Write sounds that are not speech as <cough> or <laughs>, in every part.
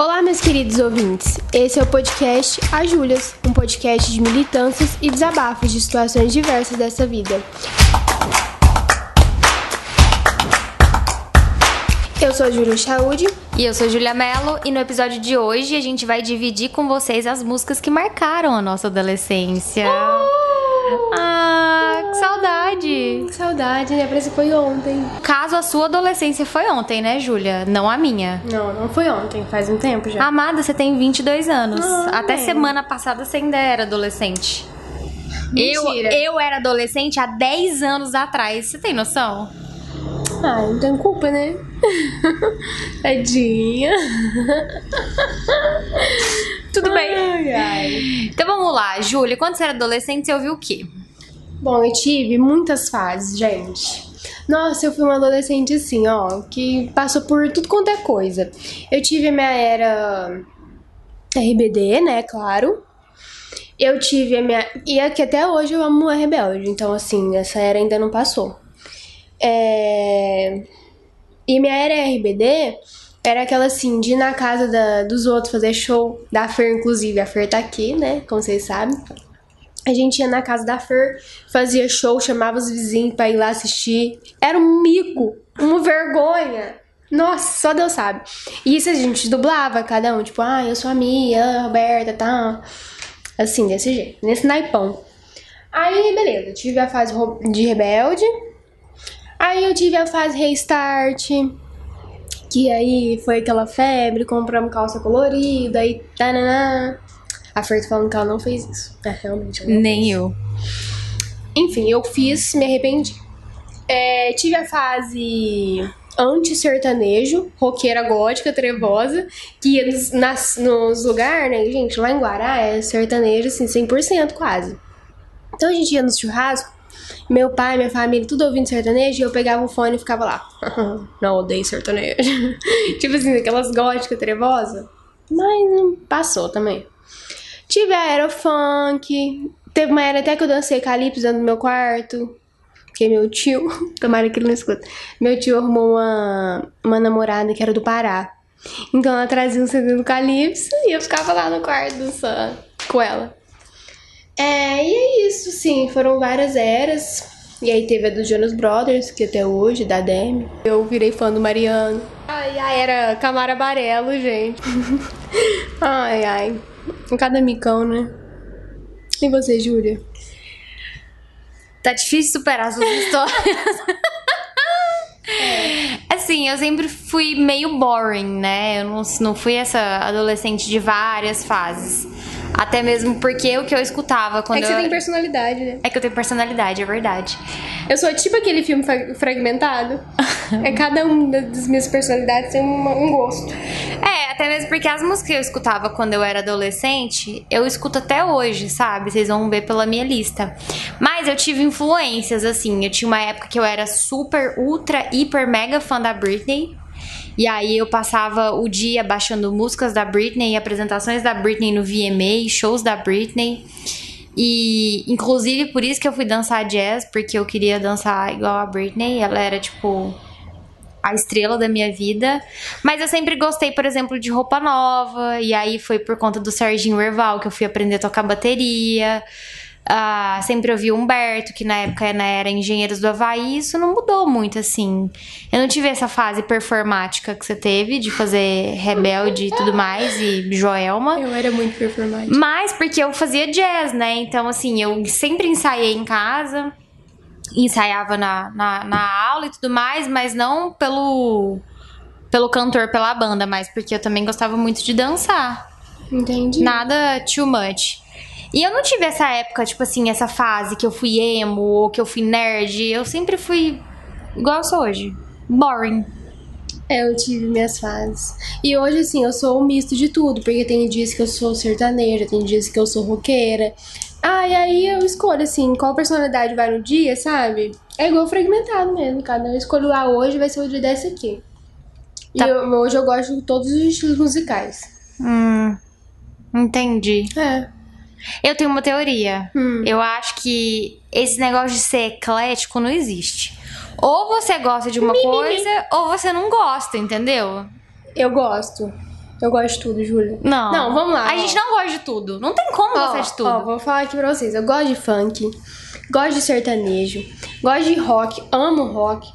Olá, meus queridos ouvintes. Esse é o podcast A Júlias, um podcast de militâncias e desabafos de situações diversas dessa vida. Eu sou a Júlia Chaude. E eu sou Julia Mello e no episódio de hoje a gente vai dividir com vocês as músicas que marcaram a nossa adolescência. Oh! Ah, saudade! Que saudade, né? Parece que foi ontem. Caso a sua adolescência foi ontem, né, Júlia? Não a minha. Não, não foi ontem, faz um tempo já. Amada, você tem 22 anos. Ah, Até é. semana passada você ainda era adolescente. Eu, Mentira. eu era adolescente há 10 anos atrás. Você tem noção? Ah, não tem culpa, né? <laughs> Tadinha. Tudo bem. Ai, ai. Então vamos lá, Júlia. Quando você era adolescente, você ouviu o quê? Bom, eu tive muitas fases, gente. Nossa, eu fui uma adolescente assim, ó, que passou por tudo quanto é coisa. Eu tive a minha era RBD, né, claro. Eu tive a minha. E é que até hoje eu amo a Rebelde, então, assim, essa era ainda não passou. É... E minha era RBD era aquela assim, de ir na casa da- dos outros fazer show, da Fer, inclusive. A Fer tá aqui, né, como vocês sabem. A gente ia na casa da Fer, fazia show, chamava os vizinhos pra ir lá assistir. Era um mico, uma vergonha. Nossa, só Deus sabe. E isso a gente dublava, cada um, tipo, ah, eu sou a Mia, a Roberta, tá. Assim, desse jeito, nesse naipão. Aí, beleza, tive a fase de rebelde. Aí eu tive a fase restart. Que aí foi aquela febre, compramos calça colorida e tananã. A Fer tá falando que ela não fez isso. É, realmente. não Nem eu. enfim, eu fiz, me arrependi. É, tive a fase anti-sertanejo, roqueira gótica, trevosa, que ia nos, nas- nos lugares, né, gente, lá em Guará é sertanejo, assim, 100% quase. Então a gente ia no churrasco, meu pai, minha família, tudo ouvindo sertanejo, e eu pegava o fone e ficava lá. <laughs> Não, odeio sertanejo. <laughs> tipo assim, aquelas góticas trevosas. Mas hum, passou também. Tive aerofunk. Teve uma era até que eu dancei calypso dentro do meu quarto. Porque meu tio, <laughs> tomara que ele não escuta. Meu tio arrumou uma, uma namorada que era do Pará. Então ela trazia um CD do calypso e eu ficava lá no quarto dançando com ela. É, e é isso, sim. Foram várias eras. E aí teve a do Jonas Brothers, que até hoje, da Demi. Eu virei fã do Mariano. Ai, ai, era Camara Barelo, gente. <laughs> ai, ai. Cada micão, né? E você, Júlia? Tá difícil superar as suas <laughs> histórias. Assim, eu sempre fui meio boring, né? Eu não, não fui essa adolescente de várias fases. Até mesmo porque o que eu escutava quando é que eu. você tem personalidade, né? É que eu tenho personalidade, é verdade. Eu sou tipo aquele filme fra- fragmentado. <laughs> é cada um da- das minhas personalidades tem uma- um gosto. É, até mesmo porque as músicas que eu escutava quando eu era adolescente, eu escuto até hoje, sabe? Vocês vão ver pela minha lista. Mas eu tive influências, assim. Eu tinha uma época que eu era super, ultra, hiper, mega fã da Britney. E aí eu passava o dia baixando músicas da Britney, apresentações da Britney no VMA, shows da Britney. E inclusive por isso que eu fui dançar jazz, porque eu queria dançar igual a Britney. Ela era tipo a estrela da minha vida. Mas eu sempre gostei, por exemplo, de roupa nova. E aí foi por conta do Serginho Erval que eu fui aprender a tocar bateria. Ah, sempre ouvi o Humberto, que na época né, era Engenheiros do Havaí. Isso não mudou muito, assim. Eu não tive essa fase performática que você teve, de fazer rebelde e tudo mais, e Joelma. Eu era muito performática. Mas porque eu fazia jazz, né? Então, assim, eu sempre ensaiei em casa, ensaiava na, na, na aula e tudo mais, mas não pelo, pelo cantor, pela banda, mas porque eu também gostava muito de dançar. Entendi. Nada too much. E eu não tive essa época, tipo assim, essa fase que eu fui emo ou que eu fui nerd. Eu sempre fui igual eu sou hoje. Boring. É, eu tive minhas fases. E hoje, assim, eu sou um misto de tudo, porque tem dias que eu sou sertaneja, tem dias que eu sou roqueira. Ah, e aí eu escolho, assim, qual personalidade vai no dia, sabe? É igual fragmentado mesmo, cada um escolho lá hoje, vai ser o dia desse aqui. E Tá. eu- hoje eu gosto de todos os estilos musicais. Hum. Entendi. É. Eu tenho uma teoria. Hum. Eu acho que esse negócio de ser eclético não existe. Ou você gosta de uma coisa, ou você não gosta, entendeu? Eu gosto. Eu gosto de tudo, Júlia. Não. Não, vamos lá. A ó. gente não gosta de tudo. Não tem como Ó, gostar de tudo. Ó, vou falar aqui pra vocês. Eu gosto de funk, gosto de sertanejo, gosto de rock, amo rock,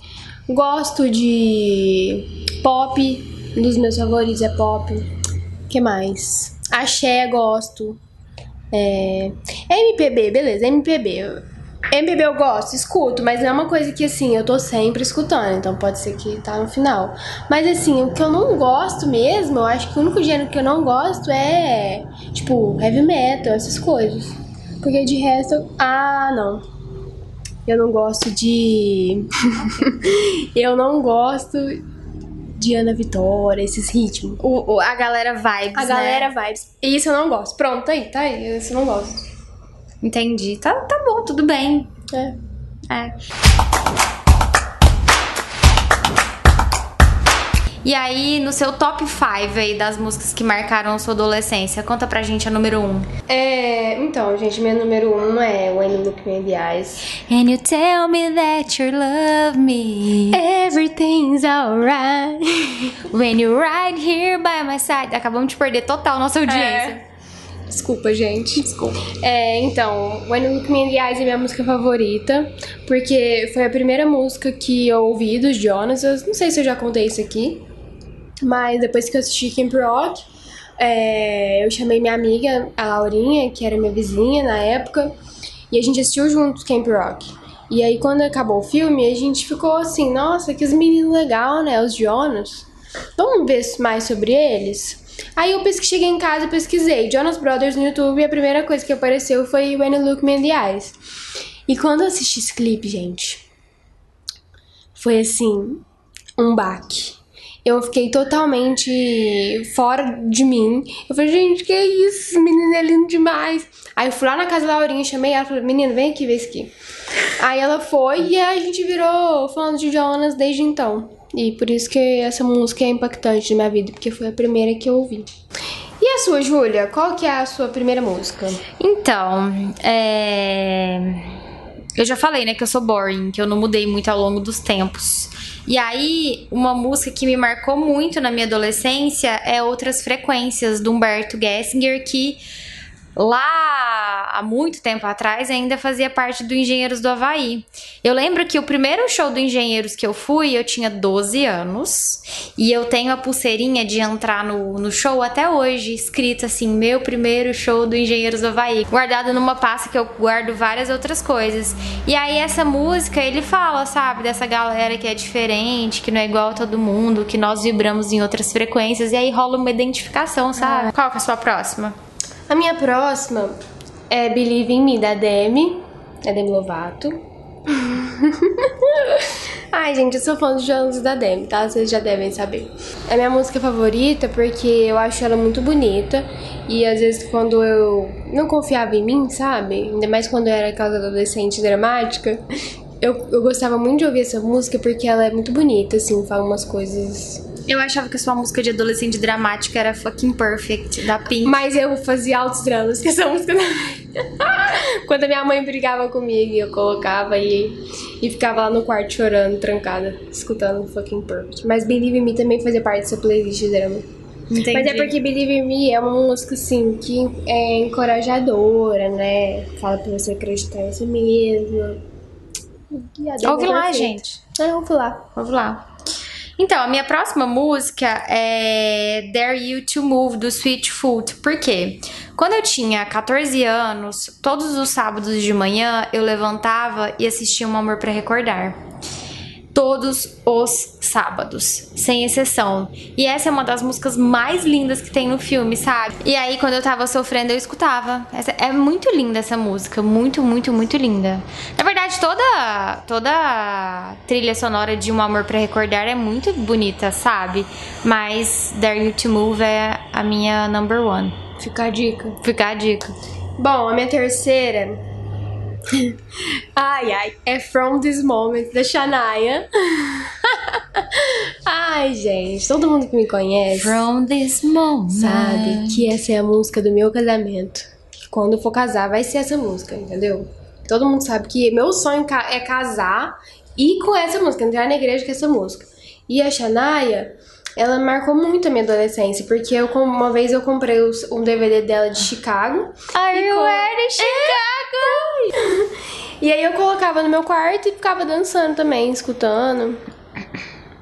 gosto de pop. Um dos meus favoritos é pop. que mais? Axé, gosto. É... MPB, beleza, MPB. MPB eu gosto, escuto, mas não é uma coisa que assim, eu tô sempre escutando, então pode ser que tá no final. Mas assim, o que eu não gosto mesmo, eu acho que o único gênero que eu não gosto é, tipo, heavy metal, essas coisas. Porque de resto, ah, não. Eu não gosto de. <laughs> eu não gosto de Ana Vitória, esses ritmos. O, o- a galera vibes, A né? galera vibes. Isso eu não gosto. Pronto, tá aí, tá aí. Isso eu não gosto. Entendi. Tá, tá bom, tudo bem. É. É. E aí, no seu top 5 aí das músicas que marcaram sua adolescência, conta pra gente a número 1. Um. É, então, gente, minha número um é When You Look Me in the Eyes. And you tell me that you love me Everything's alright. when you're right here by my side. Acabamos de perder total nossa audiência. Desculpa, gente. Desculpa. É, então, When You Look Me in the Eyes é minha música favorita, porque foi a primeira música que eu ouvi dos Jonas. Eu não sei se eu já contei isso aqui, mas depois que eu assisti Camp Rock, é, eu chamei minha amiga, a Laurinha, que era minha vizinha na época, e a gente assistiu juntos Camp Rock. E aí, quando acabou o filme, a gente ficou assim, nossa, que os meninos legal, né? Os Jonas. Vamos ver mais sobre eles? Aí eu pesquisei, cheguei em casa e pesquisei Jonas Brothers no YouTube e a primeira coisa que apareceu foi When You Look Me in the Eyes. E quando eu assisti esse clipe, gente, foi assim, um baque. Eu fiquei totalmente fora de mim. Eu falei, gente, que isso? Esse menino é lindo demais. Aí eu fui lá na casa da Laurinha, chamei ela falei, menina, vem aqui ver isso aqui. Aí ela foi e a gente virou falando de Jonas desde então. E por isso que essa música é impactante na minha vida, porque foi a primeira que eu ouvi. E a sua, Júlia? Qual que é a sua primeira música? Então, é... eu já falei, né, que eu sou boring, que eu não mudei muito ao longo dos tempos. E aí, uma música que me marcou muito na minha adolescência é Outras Frequências, do Humberto Gessinger, que lá há muito tempo atrás ainda fazia parte do Engenheiros do Havaí. Eu lembro que o primeiro show do Engenheiros que eu fui, eu tinha 12 anos, e eu tenho a pulseirinha de entrar no, no show até hoje, escrito assim, meu primeiro show do Engenheiros do Havaí, guardado numa pasta que eu guardo várias outras coisas. E aí essa música, ele fala, sabe, dessa galera que é diferente, que não é igual a todo mundo, que nós vibramos em outras frequências, e aí rola uma identificação, sabe? Qual que é a sua próxima? A minha próxima é Believe in Me, da Demi. É Demi Lovato. <laughs> Ai, gente, eu sou fã dos Jonas da Demi, tá? Vocês já devem saber. É minha música favorita porque eu acho ela muito bonita. E às vezes quando eu não confiava em mim, sabe? Ainda mais quando eu era aquela adolescente dramática. Eu, eu gostava muito de ouvir essa música porque ela é muito bonita, assim, fala umas coisas Eu achava que a sua música de adolescente dramática era Fucking Perfect, da Pink. Mas eu fazia altos dramas com essa música. <laughs> Quando a minha mãe brigava comigo, eu colocava e, e ficava lá no quarto chorando, trancada, escutando fucking Perfect. Mas Believe in Me também fazia parte dessa playlist de drama. Entendi. Mas é porque Believe in Me é uma música, assim, que é encorajadora, né? Fala pra você acreditar em si mesma. Demi Ouve é lá, gente. É, ouve lá. Vamos lá. Então, a minha próxima música é Dare You to Move, do Sweet Foot. Por quê? Quando eu tinha 14 anos, todos os sábados de manhã eu levantava e assistia Um Amor pra Recordar. Todos os sábados, sem exceção. E essa é uma das músicas mais lindas que tem no filme, sabe? E aí, quando eu tava sofrendo, eu escutava. Essa- é muito linda essa música. Muito, muito, muito linda. Na verdade, toda, toda trilha sonora de Um Amor pra Recordar é muito bonita, sabe? Mas Dare You to Move é a minha number one. Fica a dica. Fica a dica. Bom, a minha terceira. Ai, ai. É From This Moment, da Shania. ai, gente. Todo mundo que me conhece From this moment. sabe que essa é a música do meu casamento. Que quando eu for casar, vai ser essa música, entendeu? Todo mundo sabe que meu sonho é casar e com essa música, entrar na igreja com essa música. E a Shania, ela marcou muito a minha adolescência, porque eu, uma vez eu comprei um DVD dela de Chicago. Are you com- ready, Chicago? E aí eu colocava no meu quarto e ficava dançando também, escutando.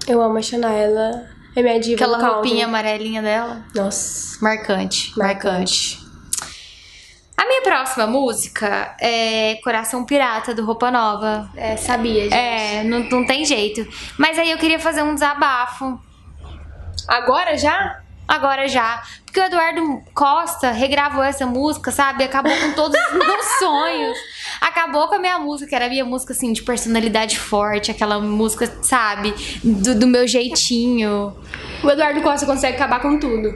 Eu amo a Shania, ela é minha diva Aquela country. roupinha amarelinha dela. Nossa. Marcante, marcante. Marcante. A minha próxima música é Coração Pirata, do Roupa Nova. É, sabia, gente. É, não, não tem jeito. Mas aí eu queria fazer um desabafo. Agora já? Agora já. Porque o Eduardo Costa regravou essa música, sabe? Acabou com todos os meus <laughs> sonhos. Acabou com a minha música, que era a minha música, assim, de personalidade forte. Aquela música, sabe? Do, do meu jeitinho. O Eduardo Costa consegue acabar com tudo.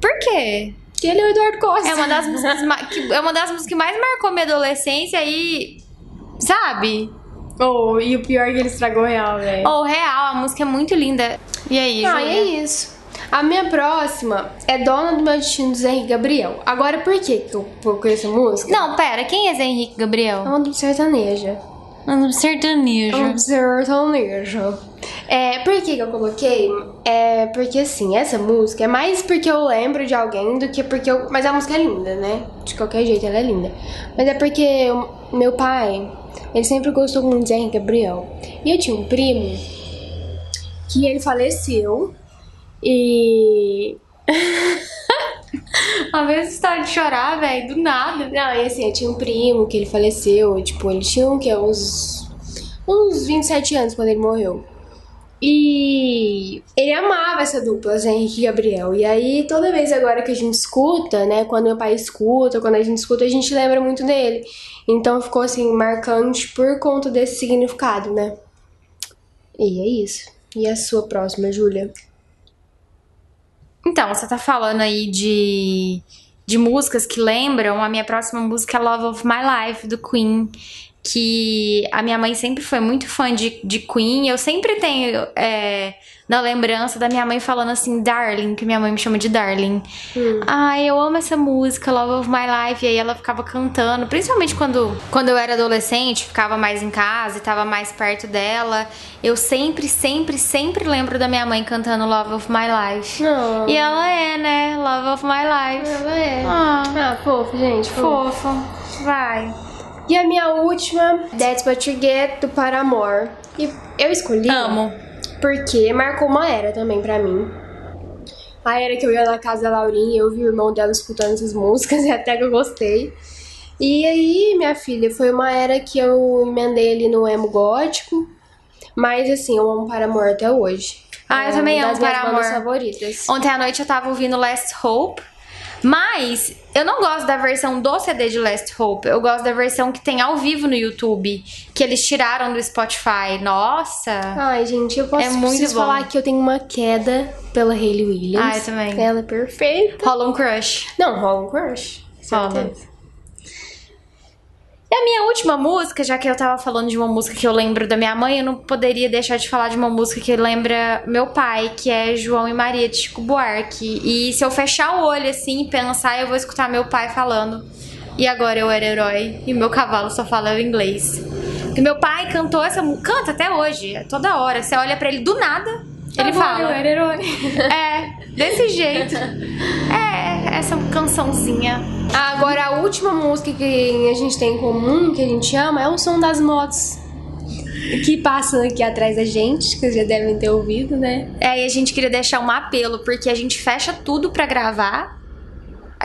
Por quê? Porque ele é o Eduardo Costa. É uma das músicas, que, é uma das músicas que mais marcou minha adolescência e. Sabe? Oh, e o pior é que ele estragou real, velho. Ou real, a música é muito linda. E aí, Ah, e é isso. A minha próxima é Dona do Meu Destino, do Zé Henrique Gabriel. Agora, por que que eu coloquei essa música? Não, pera, quem é Zé Henrique É Gabriel? uma do sertaneja. Um sertanejo. É um sertanejo. É, por que que eu coloquei? É porque, assim, essa música é mais porque eu lembro de alguém do que porque eu... Mas a música é linda, né? De qualquer jeito, ela é linda. Mas é porque o meu pai, ele sempre gostou muito de Zé Henrique Gabriel. E eu tinha um primo que ele faleceu e... <laughs> A vez está de chorar, velho, do nada. Não, e assim, eu tinha um primo que ele faleceu, tipo, ele tinha o quê? Uns, uns 27 anos quando ele morreu. E ele amava essa dupla, Zé Henrique e Gabriel. E aí, toda vez agora que a gente escuta, né? Quando meu pai escuta, quando a gente escuta, a gente lembra muito dele. Então ficou assim, marcante por conta desse significado, né? E é isso. E a sua próxima, Júlia? Então, você tá falando aí de, de músicas que lembram. A minha próxima música é Love of My Life, do Queen. Que a minha mãe sempre foi muito fã de, de Queen. Eu sempre tenho é, na lembrança da minha mãe falando assim, Darling, que minha mãe me chama de Darling. Ai, eu amo essa música, Love of My Life. E aí ela ficava cantando, principalmente quando, quando eu era adolescente, ficava mais em casa e tava mais perto dela. Eu sempre, sempre, sempre lembro da minha mãe cantando Love of My Life. Não. E ela é, né? Love of my life. Ela é. Ah, Ah, fofo, gente. Fofo. fofo. Vai. E a minha última, That's What You Get, do Paramore. E eu escolhi Amo. porque marcou uma era também pra mim. A era que eu ia na casa da Laurinha, eu vi o irmão dela escutando essas músicas e <laughs> até que eu gostei. E aí, minha filha, foi uma era que eu emendei ali no emo gótico. Mas assim, eu amo Paramore até hoje. Ah, eu É também uma amo Paramore. favoritas. Ontem à noite eu tava ouvindo Last Hope. Mas eu não gosto da versão do CD de Last Hope. Eu gosto da versão que tem ao vivo no YouTube. Que eles tiraram do Spotify. Nossa! Ai, gente, eu posso É muito bom. falar que eu tenho uma queda pela Hayley Williams. Ah, eu também. Ela é perfeita. Rola um crush. Não, rola um crush. Rola. E a minha última música, já que eu tava falando de uma música que eu lembro da minha mãe, eu não poderia deixar de falar de uma música que lembra meu pai, que é João e Maria de Chico Buarque. E se eu fechar o olho assim e pensar, eu vou escutar meu pai falando. E agora eu era herói e meu cavalo só falava inglês. Porque meu pai cantou essa música, canta até hoje, é toda hora. Você olha pra ele do nada, ele Agora fala. Eu era herói. É, desse jeito. É, essa cançãozinha. Agora, a última música que a gente tem em comum, que a gente ama, é o som das motos. Que passam aqui atrás da gente, que vocês já devem ter ouvido, né? É, e a gente queria deixar um apelo, porque a gente fecha tudo pra gravar,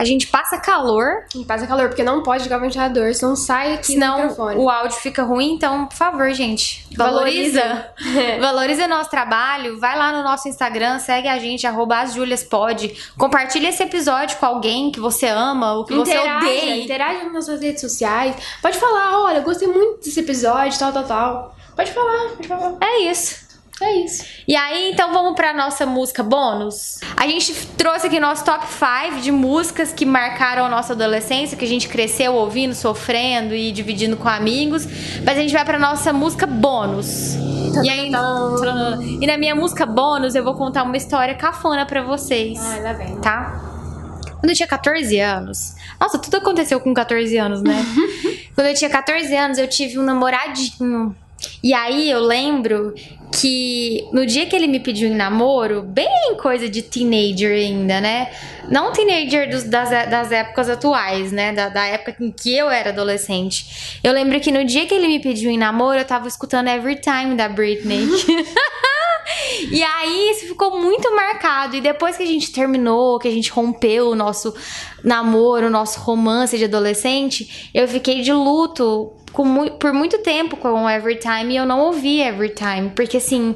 a gente passa calor, E passa calor, porque não pode ligar o ventilador, senão sai aqui senão microfone. o áudio fica ruim. Então, por favor, gente, valoriza. Valoriza. <laughs> Valoriza nosso trabalho. Vai lá no nosso Instagram, segue a gente, arroba asjuliaspod. Compartilha esse episódio com alguém que você ama ou que você Interaja, odeia. interaja nas suas redes sociais. Pode falar, olha, eu gostei muito desse episódio, tal, tal, tal. Pode falar, pode falar. É isso. É isso. E aí, então vamos pra nossa música bônus. A gente trouxe aqui nosso top 5 de músicas que marcaram a nossa adolescência, que a gente cresceu ouvindo, sofrendo e dividindo com amigos. Mas a gente vai pra nossa música bônus. E aí, e na minha música bônus, eu vou contar uma história cafona pra vocês, Ai, lá vem. tá? Quando eu tinha 14 anos. Nossa, tudo aconteceu com 14 anos, né? <laughs> Quando eu tinha 14 anos, eu tive um namoradinho. E aí eu lembro que no dia que ele me pediu em namoro, bem coisa de teenager ainda, né? Não teenager dos, das, das épocas atuais, né? Da, da época em que eu era adolescente. Eu lembro que no dia que ele me pediu em namoro, eu tava escutando Every Time da Britney. <laughs> E aí isso ficou muito marcado. E depois que a gente terminou, que a gente rompeu o nosso namoro, o nosso romance de adolescente, eu fiquei de luto com, por muito tempo com Everytime e eu não ouvi Everytime. Porque assim,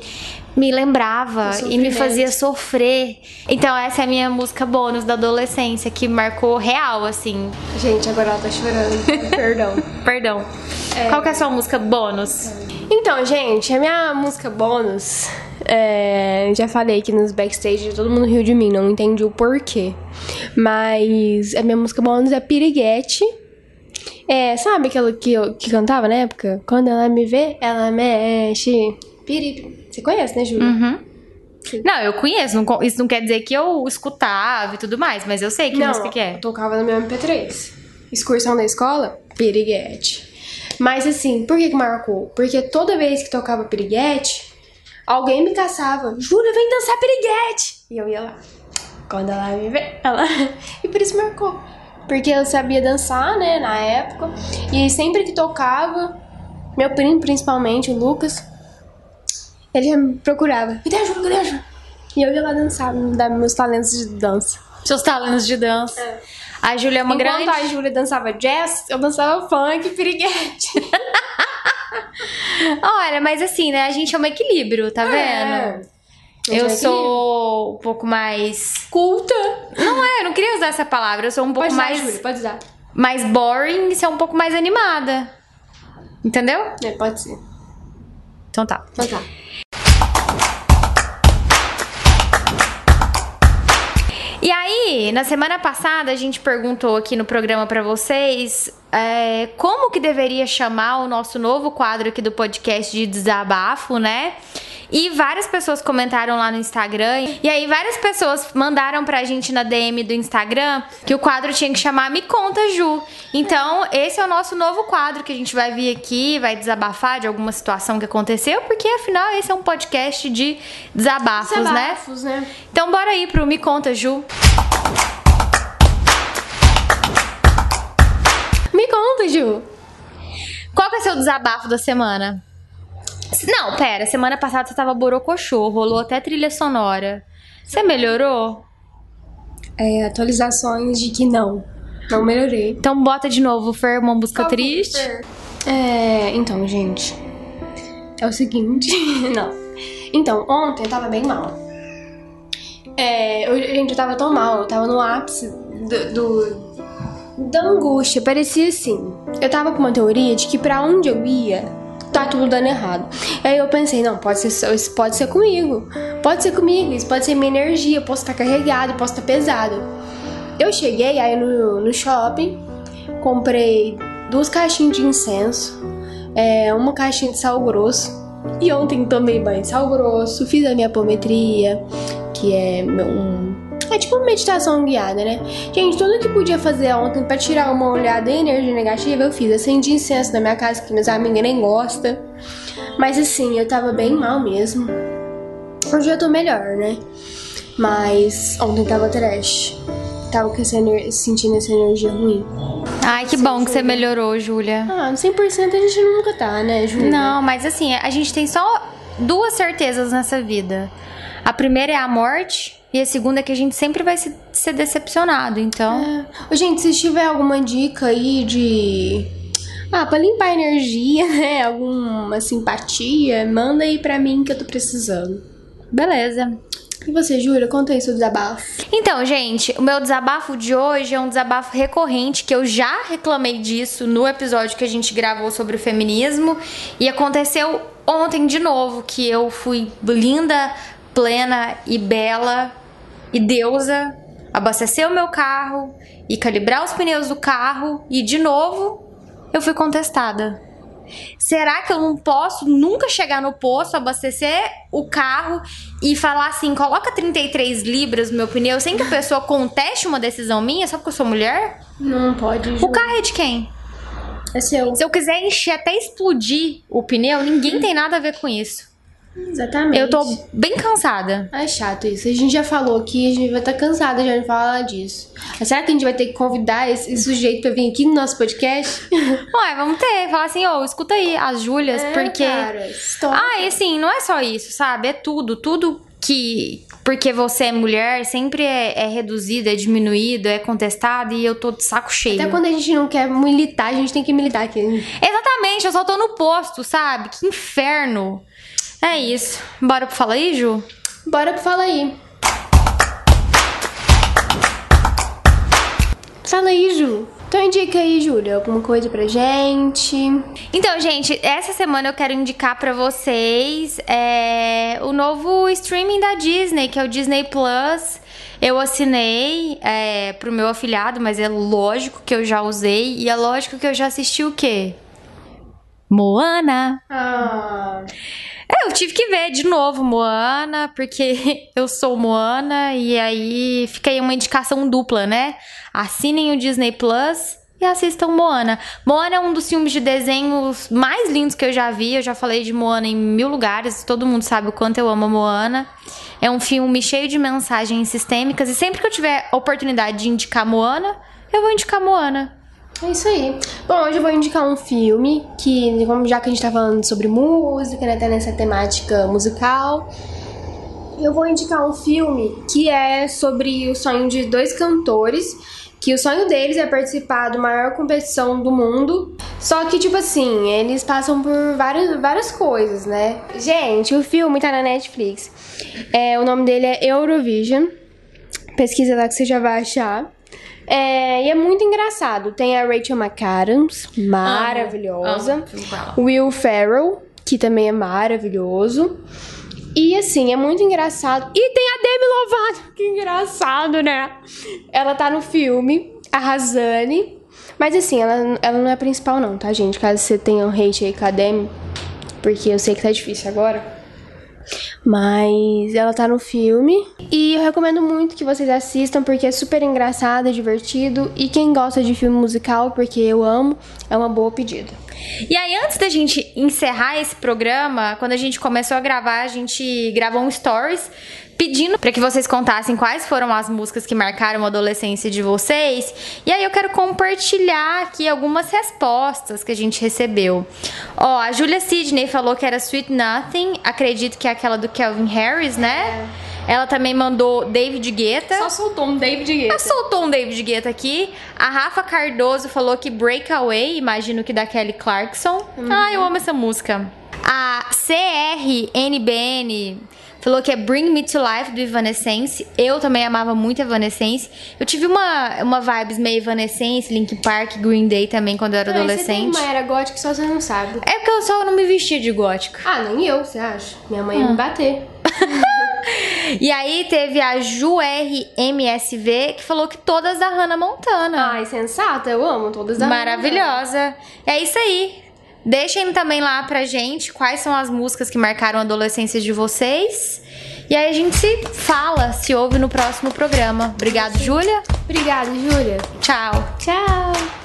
me lembrava e me fazia sofrer. Então essa é a minha música bônus da adolescência, que marcou real, assim. Gente, agora ela tá chorando. <laughs> Perdão. Perdão. É... Qual que é a sua música bônus? Então, gente, a minha música bônus, é, já falei que nos backstage todo mundo riu de mim, não entendi o porquê. Mas a minha música bônus é Piriguete. É, sabe aquela que eu que cantava na época? Quando ela me vê, ela mexe. Piri. Você conhece, né, Júlia? Uhum. Não, eu conheço. Não, isso não quer dizer que eu escutava e tudo mais, mas eu sei que não, música que é. tocava no meu MP3. Excursão da escola, Piriguete. Mas assim, por que que marcou? Porque toda vez que tocava Piriguete, alguém me caçava. Júlia, vem dançar Piriguete! E eu ia lá. Quando ela me vê, ela... <laughs> e por isso marcou. Porque eu sabia dançar, né, na época. E sempre que tocava, meu primo, principalmente, o Lucas, ele já me procurava. Me ajuda, me ajuda. E eu ia lá dançar, dar meus talentos de dança. Seus talentos de dança. É. A Júlia é uma Enquanto grande. a Júlia dançava jazz, eu dançava funk piriguete. <laughs> Olha, mas assim, né? A gente é um equilíbrio, tá é. vendo? Eu sou um pouco mais. Culta. Não é, eu não queria usar essa palavra. Eu sou um pouco pode mais. Usar, Júlia, pode usar. Mais boring e ser um pouco mais animada. Entendeu? É, pode ser. Então tá. Então tá. E aí, na semana passada, a gente perguntou aqui no programa para vocês é, como que deveria chamar o nosso novo quadro aqui do podcast de desabafo, né? E várias pessoas comentaram lá no Instagram. E aí, várias pessoas mandaram pra gente na DM do Instagram que o quadro tinha que chamar Me Conta Ju. Então, esse é o nosso novo quadro que a gente vai vir aqui, vai desabafar de alguma situação que aconteceu, porque afinal esse é um podcast de desabafos, desabafos né? né? Então, bora aí pro Me Conta Ju. Me conta, Ju. Qual que é o seu desabafo da semana? Não, pera, semana passada você tava borocochô, rolou até trilha sonora. Você melhorou? É, atualizações de que não. Não melhorei. Então bota de novo, Fer, uma música triste. Fer. É, então, gente. É o seguinte. <laughs> não. Então, ontem eu tava bem mal. É, eu, gente, eu tava tão mal, eu tava no ápice do, do da angústia. Parecia assim. Eu tava com uma teoria de que pra onde eu ia, tudo dando errado. Aí eu pensei, não, pode ser, isso pode ser comigo. Pode ser comigo, isso pode ser minha energia, posso estar carregado, posso estar pesado. Eu cheguei aí no, no shopping, comprei duas caixinhas de incenso, é, uma caixinha de sal grosso. E ontem tomei banho de sal grosso, fiz a minha apometria, que é um é tipo uma meditação guiada, né? Gente, tudo que podia fazer ontem para tirar uma olhada em energia negativa, eu fiz. Acendi incenso na minha casa, que meus amigos nem gostam. Mas assim, eu tava bem mal mesmo. Hoje eu tô melhor, né? Mas ontem tava trash. Tava com essa sentindo essa energia ruim. Ai, que bom que você melhorou, Júlia. Ah, 100% a gente nunca tá, né, Júlia? Não, mas assim, a gente tem só duas certezas nessa vida. A primeira é a morte e a segunda é que a gente sempre vai se, ser decepcionado, então. É. Gente, se tiver alguma dica aí de. Ah, pra limpar a energia, <laughs> né? Alguma simpatia, manda aí pra mim que eu tô precisando. Beleza. E você, Júlia, conta aí seu desabafo. Então, gente, o meu desabafo de hoje é um desabafo recorrente que eu já reclamei disso no episódio que a gente gravou sobre o feminismo e aconteceu ontem de novo que eu fui linda, plena e bela e deusa abastecer o meu carro e calibrar os pneus do carro e de novo eu fui contestada. Será que eu não posso nunca chegar no posto, abastecer o carro e falar assim, coloca 33 libras no meu pneu sem que a pessoa conteste uma decisão minha só porque eu sou mulher? Não pode. Ju. O carro é de quem? É seu. Se eu quiser encher até explodir o pneu, ninguém tem nada a ver com isso. Exatamente. Eu tô bem cansada. É chato isso. A gente já falou aqui, a gente vai estar cansada já de falar disso. Mas será que a gente vai ter que convidar esse, esse sujeito pra vir aqui no nosso podcast? <laughs> Ué, vamos ter. Falar assim, ô, escuta aí as Júlias, É, porque. Cara. Ah, e assim, não é só isso, sabe? É tudo. Tudo que. Porque você é mulher, sempre é, é reduzido, é diminuído, é contestado e eu tô de saco cheio. Até quando a gente não quer militar, a gente tem que militar aqui. Exatamente, eu só tô no posto, sabe? Que inferno. É isso. Bora pro Fala aí, Ju? Bora pro Fala aí. Fala aí, Ju. Então indica aí, Júlia, alguma coisa pra gente. Então, gente, essa semana eu quero indicar pra vocês é, o novo streaming da Disney, que é o Disney Plus. Eu assinei é, pro meu afilhado, mas é lógico que eu já usei e é lógico que eu já assisti o quê? Moana. Ah. É, eu tive que ver de novo Moana, porque <laughs> eu sou Moana e aí fica aí uma indicação dupla, né? Assinem o Disney Plus e assistam Moana. Moana é um dos filmes de desenhos mais lindos que eu já vi. Eu já falei de Moana em mil lugares, todo mundo sabe o quanto eu amo Moana. É um filme cheio de mensagens sistêmicas e sempre que eu tiver oportunidade de indicar Moana, eu vou indicar Moana. É isso aí. Bom, hoje eu vou indicar um filme que, já que a gente tá falando sobre música, né, tá nessa temática musical, eu vou indicar um filme que é sobre o sonho de dois cantores, que o sonho deles é participar da maior competição do mundo. Só que, tipo assim, eles passam por várias, várias coisas, né? Gente, o filme tá na Netflix. É, o nome dele é Eurovision. Pesquisa lá que você já vai achar. É, e é muito engraçado. Tem a Rachel McAdams, maravilhosa. Amo ela. Will Ferrell, que também é maravilhoso. E assim, é muito engraçado. E tem a Demi Lovato, <laughs> que engraçado, né? Ela tá no filme, a Razane. Mas assim, ela, ela não é a principal não, tá, gente? Caso você tenha um hate aí com a Demi, porque eu sei que tá difícil agora. Mas ela tá no filme. E eu recomendo muito que vocês assistam, porque é super engraçado, é divertido. E quem gosta de filme musical, porque eu amo, é uma boa pedida. E aí, antes da gente encerrar esse programa, quando a gente começou a gravar, a gente gravou um stories pedindo para que vocês contassem quais foram as músicas que marcaram a adolescência de vocês. E aí eu quero compartilhar aqui algumas respostas que a gente recebeu. Ó, a Julia Sidney falou que era Sweet Nothing, acredito que é aquela do Calvin Harris, né? Ela também mandou David Guetta. Só soltou um David Ela Guetta. soltou um David Guetta aqui. A Rafa Cardoso falou que Breakaway, imagino que da Kelly Clarkson. Ah, eu amo essa música. A CRNBN falou que é Bring Me to Life do Evanescence. Eu também amava muito Evanescence. Eu tive uma, uma vibes meio Evanescence, Linkin Park, Green Day também quando eu era Não, e Você adolescente. tem uma era gótica que só você não sabe. É porque eu só não me vestia de gótica. Ah, nem eu, você acha? Minha mãe ia me bater. <laughs> E aí teve a Ju RMSV que falou que todas da Hannah Montana. Ai, sensata, eu amo todas da Maravilhosa. É isso aí. Deixem também lá pra gente quais são as músicas que marcaram a adolescência de vocês. E aí a gente se fala, se ouve no próximo programa. Obrigado, Júlia. Obrigada, Júlia. Tchau. Tchau.